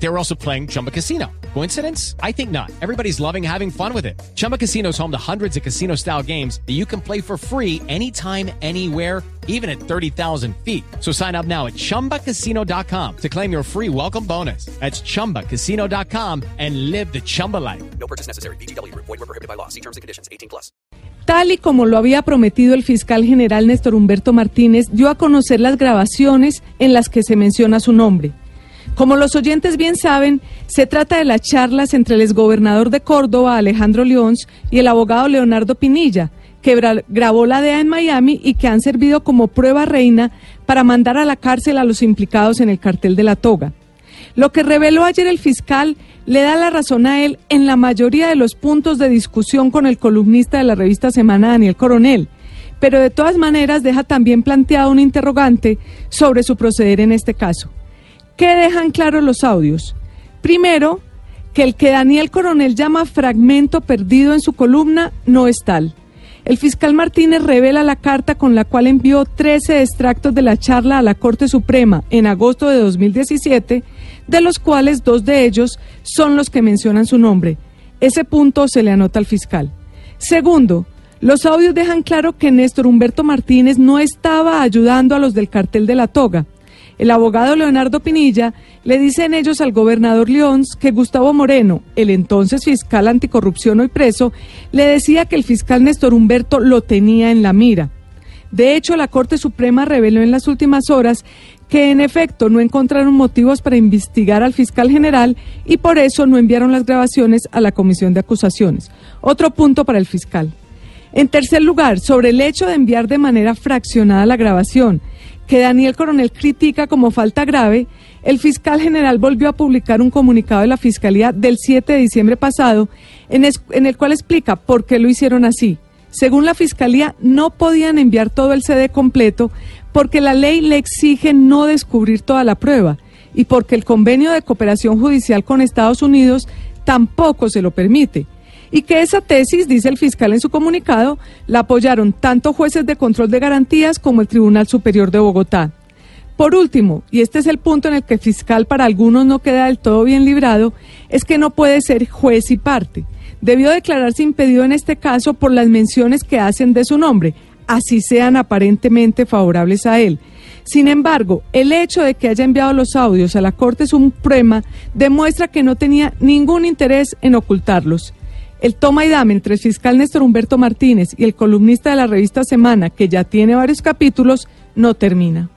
They were also playing Chumba Casino. Coincidence? I think not. Everybody's loving having fun with it. Chumba Casino is home to hundreds of casino style games that you can play for free anytime, anywhere, even at 30,000 feet. So sign up now at chumbacasino.com to claim your free welcome bonus. That's chumbacasino.com and live the Chumba life. No purchase necessary. BGW. Void were prohibited by law. See terms and conditions. 18 plus. Tal y como lo había prometido el fiscal general Néstor Humberto Martínez, dio a conocer las grabaciones en las que se menciona su nombre. Como los oyentes bien saben, se trata de las charlas entre el exgobernador de Córdoba, Alejandro Leóns, y el abogado Leonardo Pinilla, que grabó la DEA en Miami y que han servido como prueba reina para mandar a la cárcel a los implicados en el cartel de la toga. Lo que reveló ayer el fiscal le da la razón a él en la mayoría de los puntos de discusión con el columnista de la revista Semana, Daniel Coronel, pero de todas maneras deja también planteado un interrogante sobre su proceder en este caso. ¿Qué dejan claro los audios? Primero, que el que Daniel Coronel llama fragmento perdido en su columna no es tal. El fiscal Martínez revela la carta con la cual envió 13 extractos de la charla a la Corte Suprema en agosto de 2017, de los cuales dos de ellos son los que mencionan su nombre. Ese punto se le anota al fiscal. Segundo, los audios dejan claro que Néstor Humberto Martínez no estaba ayudando a los del cartel de la toga. El abogado Leonardo Pinilla le dice en ellos al gobernador León que Gustavo Moreno, el entonces fiscal anticorrupción hoy preso, le decía que el fiscal Néstor Humberto lo tenía en la mira. De hecho, la Corte Suprema reveló en las últimas horas que en efecto no encontraron motivos para investigar al fiscal general y por eso no enviaron las grabaciones a la Comisión de Acusaciones. Otro punto para el fiscal. En tercer lugar, sobre el hecho de enviar de manera fraccionada la grabación, que Daniel Coronel critica como falta grave, el fiscal general volvió a publicar un comunicado de la Fiscalía del 7 de diciembre pasado, en, en el cual explica por qué lo hicieron así. Según la Fiscalía, no podían enviar todo el CD completo porque la ley le exige no descubrir toda la prueba y porque el convenio de cooperación judicial con Estados Unidos tampoco se lo permite. Y que esa tesis, dice el fiscal en su comunicado, la apoyaron tanto jueces de control de garantías como el Tribunal Superior de Bogotá. Por último, y este es el punto en el que el fiscal para algunos no queda del todo bien librado, es que no puede ser juez y parte. Debió declararse impedido en este caso por las menciones que hacen de su nombre, así sean aparentemente favorables a él. Sin embargo, el hecho de que haya enviado los audios a la Corte Suprema demuestra que no tenía ningún interés en ocultarlos. El toma y dame entre el fiscal Néstor Humberto Martínez y el columnista de la revista Semana, que ya tiene varios capítulos, no termina.